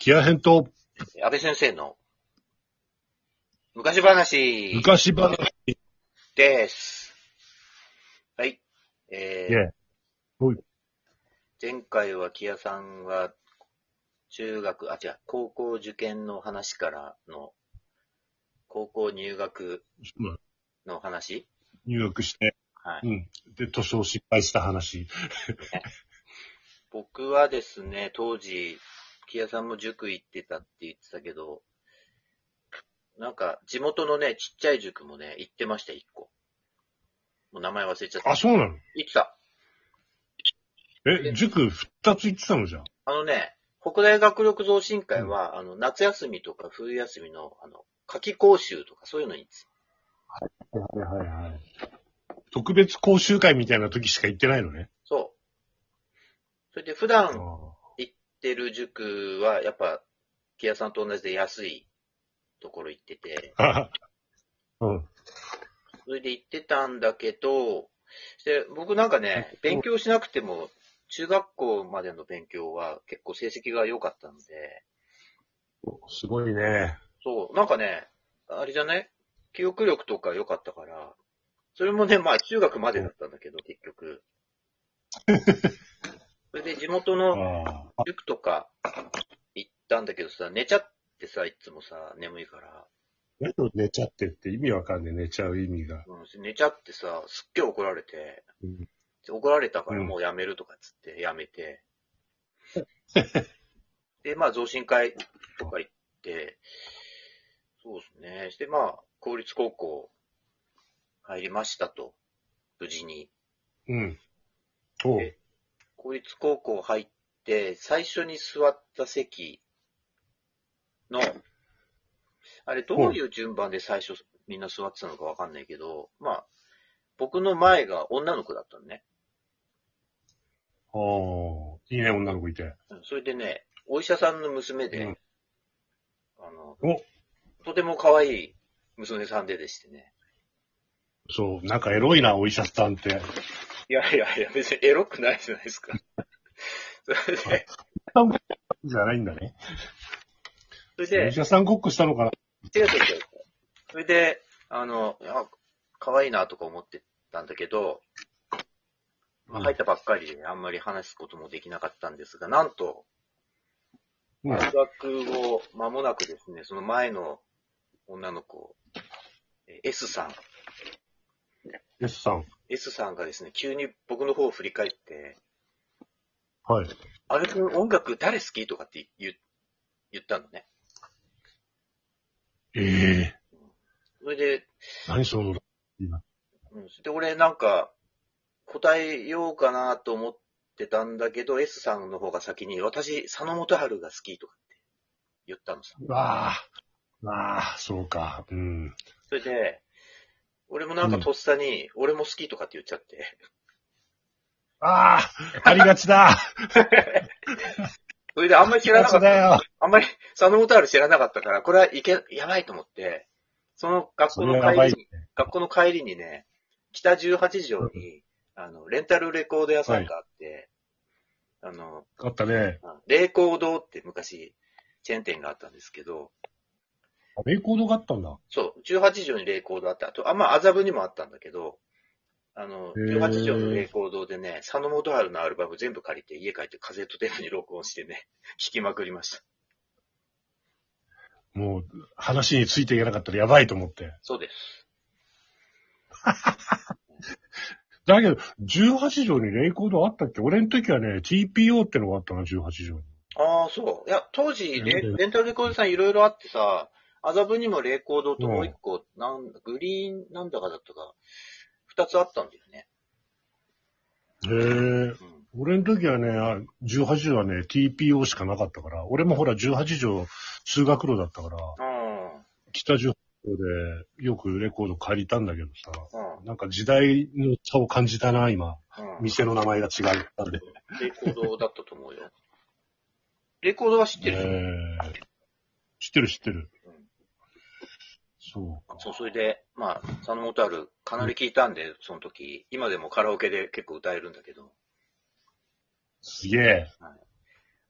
キア編と安倍先生の昔話昔話。です。はい。イえェイほい前回は木屋さんは中学、あ、違う、高校受験の話からの高校入学うんの話入学して、はい。うん。で、図書を失敗した話。僕はですね、当時、木屋さんも塾行ってたって言ってたけど、なんか、地元のね、ちっちゃい塾もね、行ってました、一個。もう名前忘れちゃった。あ、そうなの？行ってた。え、塾二つ行ってたのじゃん？あのね、北大学力増進会は、あの、夏休みとか冬休みの、あの、夏季講習とかそういうのに行ってたはいはいはい。特別講習会みたいな時しか行ってないのね？そう。それで普あ段行ってる塾は、やっぱ、木屋さんと同じで安いところ行ってて、あ。うん。それで行ってたんだけど、で僕なんかね、勉強しなくても、中学校までの勉強は結構成績が良かったので、すごいね。そう、なんかね、あれじゃない？記憶力とか良かったから、それもね、まあ中学までだったんだけど、結局。元の。塾とか行ったんだけどさ、寝ちゃってさ、いつもさ、眠いから。何を寝ちゃってって意味わかんねえ、寝ちゃう意味が。うん、寝ちゃってさ、すっげえ怒られて、うん怒られたからもうやめるとかっつってやめて。で、まあ増進会とか行って、そうですね。して、まあ、公立高校入りましたと。無事に。うん。公立高校入って、最初に座った席の、あれどういう順番で最初みんな座ってたのかわかんないけど、まあ、僕の前が女の子だったのね。ああ。いいね、女の子いて。うんそれでね、お医者さんの娘で、うんあの、おとても可愛い娘さんででしてね。そう、なんかエロいな、お医者さんって。いやいやいや、別にエロくないじゃないですか。それで、じゃないんだね。それでお医、者さんごっこしたのかな違う違う違う。それで、あの、いや、可愛いなとか思ってたんだけど、まあ、入ったばっかりであんまり話すこともできなかったんですが、なんと、うん。大学後、間もなくですね、その前の女の子、え S さん、S さん。S さんがですね、急に僕の方を振り返って、はい。あれ君音楽誰好きとかって言う言ったのね。ええそれで、何その、今。うん、それで俺なんか答えようかなと思ってたんだけど、S さんの方が先に、私、佐野元春が好きとかって言ったのさ。わあ。わあ、そうか。うん。それで、俺もなんかとっさに、俺も好きとかって言っちゃって。ああ、ありがちだ。それであんまり知らなかった。だよ。あんまり佐野元春知らなかったから、これはいけ、やばいと思って、その学校それはやばいの帰りに、学校の帰りにね、北18条に、あの、レンタルレコード屋さんがあって、あの、あったね。レコードって昔、チェーン店があったんですけど、レコードがあったんだ。そう、18条にレコードあった。あと、あ、まあ、麻布にもあったんだけど、あの、へー18条のレコードでね、佐野元春のアルバム全部借りて、家帰ってカセットテープに録音してね、聴きまくりました。もう、話についていけなかったらやばいと思って。そうです。だけど、18条にレコードあったっけ？俺の時はね、TPO ってのがあったな、18条に。ああ、そう。いや、当時レ、うんレンタルレコード屋さんいろいろあってさ、麻布にもレコードともう一個、なんグリーンなんだかだったか、二つあったんだよね。へえ。うん。俺の時はね、あ18条はね、TPO しかなかったから、俺もほら18条通学路だったから、うん。北18条でよくレコード借りたんだけどさ、うん。なんか時代の差を感じたな、今。うん。店の名前が違ったんで。レコードだったと思うよ。レコードは知ってる、えー知ってる知ってる。うんそうか。そう、それで、まあ、佐野元春、かなり聞いたんで、その時、今でもカラオケで結構歌えるんだけど、すげえ。ま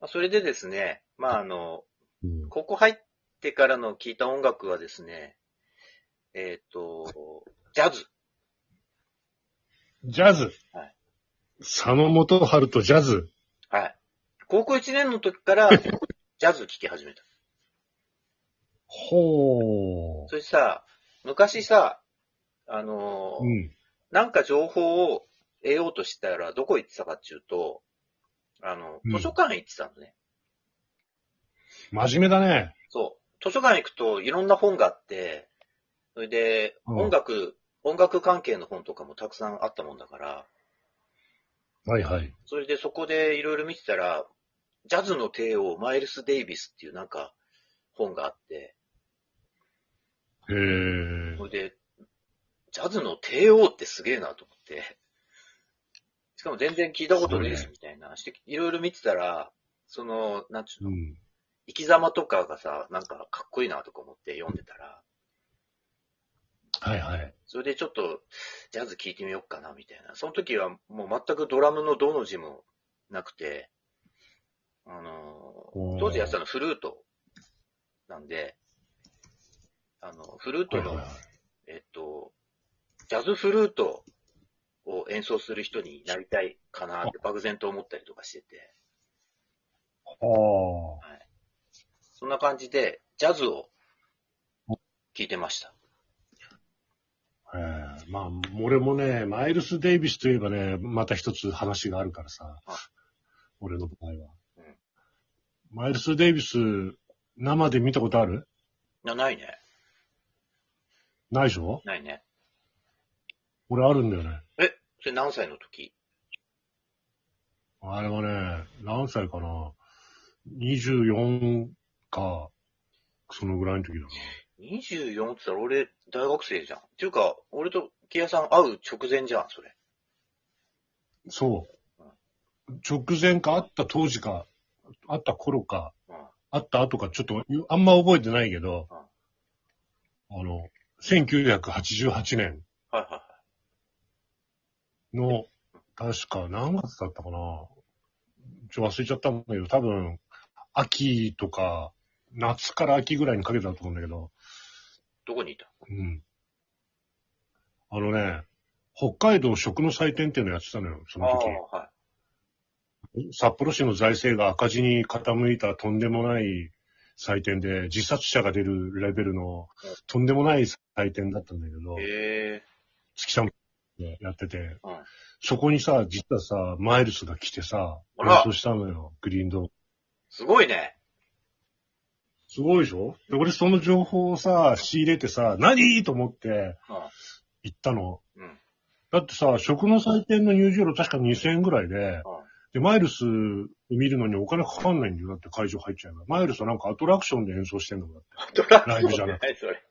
あ、それでですね、まあ、あの、うん。高校入ってからの聴いた音楽はですね、えっ、と、ジャズ。ジャズ？はい佐野元春とジャズ？はい。高校1年の時から、ジャズ聴き始めた。ほそれさ、昔さ、あのう。うん。なんか情報を得ようとしたら、どこ行ってたかっていうと、あの、うん図書館行ってたのね。真面目だね。そう。図書館行くといろんな本があって、それで、うん音楽、音楽関係の本とかもたくさんあったもんだから、はいはい。それでそこでいろいろ見てたら、ジャズの帝王、マイルス・デイビスっていうなんか本があって、へえそ。れで、ジャズの帝王ってすげえなと思って、しかも全然聞いたことねえし、すごいねみたいな。していろいろ見てたら、その、なんちゅうの、うん。生き様とかがさ、なんかかっこいいなとか思って読んでたら、はいはい。それでちょっと、ジャズ聴いてみようかな、みたいな。その時はもう全くドラムのどの字もなくて、あの当時やってたのフルートなんで、あの、フルートの、はいはいはい。えっと、ジャズフルートを演奏する人になりたいかなって漠然と思ったりとかしてて、はそんな感じで、ジャズを聴いてました。あ。ええまあ、俺もね、マイルス・デイビスといえばね、また一つ話があるからさあ。俺の場合は。うんマイルス・デイビス、生で見たことある？な、ないね。ないでしょ？ないね。俺あるんだよね。え、それ何歳の時？あれはね、何歳かな ?24 か、そのぐらいの時だな。24って言ったら俺大学生じゃん。っていうか、俺と木屋さん会う直前じゃん、それ。そう。直前か、会った当時か、会った頃か、うん。会った後か、ちょっと、あんま覚えてないけど、あの、1988年はいはいはい。の、確か何月だったかなちょっと忘れちゃったんだけど、多分、秋とか、夏から秋ぐらいにかけてだと思うんだけど、どこにいた？うん。あのね、北海道食の祭典っていうのやってたのよ、その時。ああ、はい。札幌市の財政が赤字に傾いたとんでもない祭典で、自殺者が出るレベルのとんでもない祭典だったんだけど。月さんでやってて、うん。そこにさ、実はさ、マイルスが来てさ、あら演奏したのよ、グリーンドーム。すごいね。すごいでしょ？で、俺その情報をさ、仕入れてさ、何？と思って行ったの。うん。うん。だってさ、食の祭典の入場料確か2000円ぐらいで、で、マイルス見るのにお金かかんないんだよ。だって会場入っちゃえば。マイルスはなんかアトラクションで演奏してんのだって。ドラライブじゃなく何それ。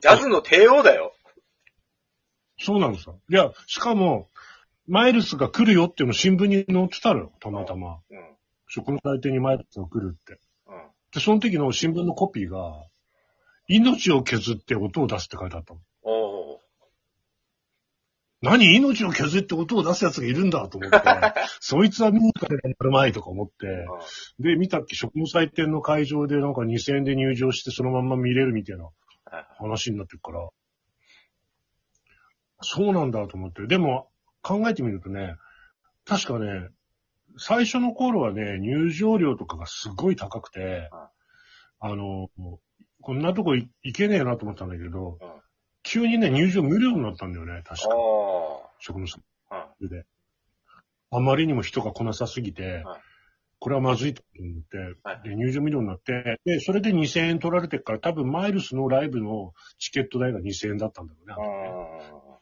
ジャズの帝王だよ。そうなのさ。いや、しかも、マイルスが来るよっていうの新聞に載ってたのよ、たまたま。うん。食の祭典にマイルスが来るって。うん。で、その時の新聞のコピーが、命を削って音を出すって書いてあったの。何命を削って音を出す奴がいるんだと思って、そいつは見に行かれたらまいとか思って、で、見たっけ食の祭典の会場でなんか2000円で入場してそのまんま見れるみたいな話になってるから、そうなんだと思って。でも、考えてみるとね、確かね、最初の頃はね、入場料とかがすごい高くて、あの、こんなとこい行けねえなと思ったんだけど、うん急にね、入場無料になったんだよね、確か。あ食の祭あ。典で。あまりにも人が来なさすぎて、はいこれはまずいと思って、はいで入場無料になって、で、それで2000円取られてるから、多分マイルスのライブのチケット代が2000円だったんだろうね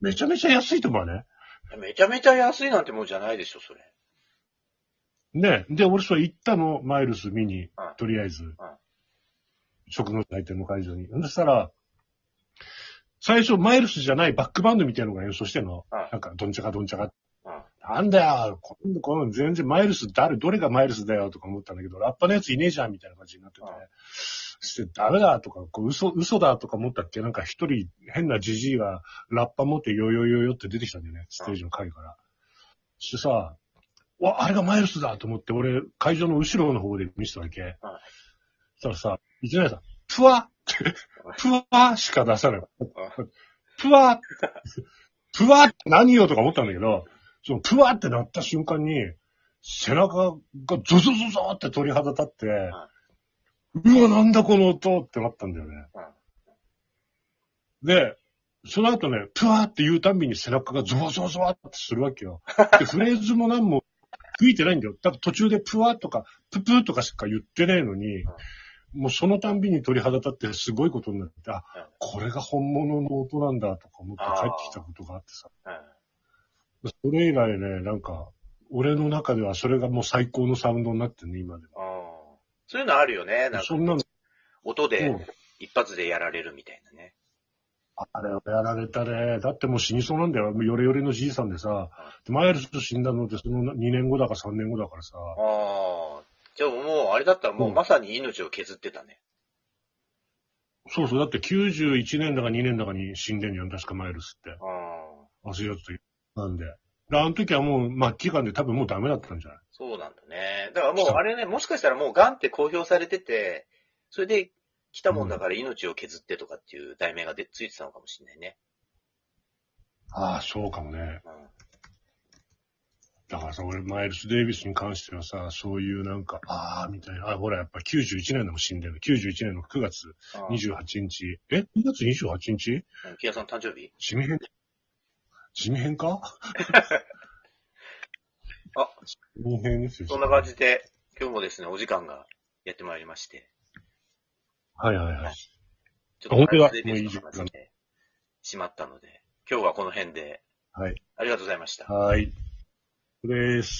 めちゃめちゃ安いと思うね。あ。めちゃめちゃ安いなんてもんじゃないでしょ、それ。ね。で、俺それ行ったの、マイルス見にはい、とりあえずは。食の祭典の会場に。そしたら、最初マイルスじゃないバックバンドみたいなのが演奏してんの。はいなんか、どんちゃかどんちゃか。うん。なんだよ、こんこの全然マイルス誰、どれがマイルスだよとか思ったんだけど、ラッパのやついねえじゃんみたいな感じになっててしてダメだとか、こう嘘、嘘だとか思ったっけ？なんか一人変なジジイがラッパ持ってヨヨヨヨって出てきたんだよね。ステージの影から。そしてさ、わ、あれがマイルスだと思って、俺、会場の後ろの方で見せたわけ。そしたらさ、一年さん、プワって、プワしか出さない。プワプワって何よとか思ったんだけど、そのプワってなった瞬間に、背中がゾゾゾゾって鳥肌立って、うわ、なんだこの音ってなったんだよね。で、その後ね、プワーって言うたんびに背中がゾワゾワゾワってするわけよ。で、フレーズも何も吹いてないんだよ。だから途中でプワーとか、ププーとかしか言ってないのに、もうそのたんびに鳥肌立ってすごいことになって、あ、これが本物の音なんだとか思って帰ってきたことがあってさ。それ以来ね、なんか、俺の中ではそれがもう最高のサウンドになってね、今では。そういうのあるよね。なんかそんなの、音でうん一発でやられるみたいなね。あれをやられたね。だってもう死にそうなんだよ。ヨレヨレのじいさんでさ、でマイルスと死んだのってその2年後だか3年後だからさ。ああ。じゃあもう、あれだったらもううんまさに命を削ってたね。そうそう、だって91年だか2年だかに死んでんじゃん、確かマイルスって。ああ。忘れちゃったなんで。で、あの時はもう末期癌で多分もうダメだったんじゃない？そうなんだね。だからもうあれね、もしかしたらもう癌って公表されてて、それで来たもんだから命を削ってとかっていう題名がでついてたのかもしれないね。ああ、そうかもね。うん。だからさ、俺、マイルス・デイビスに関してはさ、そういうなんか、ああ、みたいな。あ、ほら、やっぱ91年でも死んでる。91年の9月ああ28日。え ?9 月28日？うん木屋さん誕生日？地味編地味編か？あ地味編ですよ。そんな感じで、今日もですね、お時間がやってまいりまして。はいはいはい。ちょ本当だマイルスデビューの話でしまったので、今日はこの辺で、はい。ありがとうございました。はい。です。